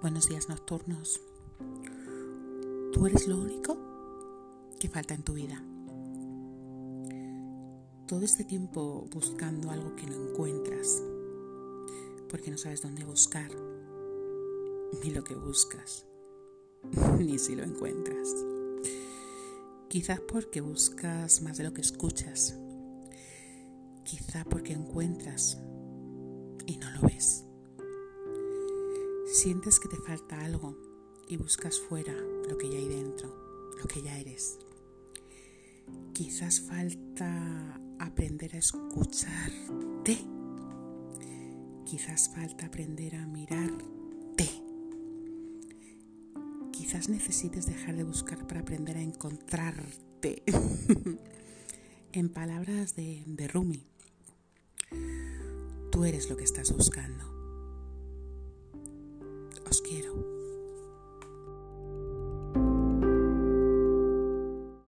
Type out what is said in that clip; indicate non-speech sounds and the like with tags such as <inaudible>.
Buenos días nocturnos. Tú eres lo único que falta en tu vida. Todo este tiempo buscando algo que no encuentras, porque no sabes dónde buscar, ni lo que buscas, <laughs> ni si lo encuentras. Quizás porque buscas más de lo que escuchas. Quizá porque encuentras y no lo ves. Sientes que te falta algo y buscas fuera lo que ya hay dentro, lo que ya eres. Quizás falta aprender a escucharte. Quizás falta aprender a mirarte. Quizás necesites dejar de buscar para aprender a encontrarte. <laughs> en palabras de, Rumi, tú eres lo que estás buscando. Quiero.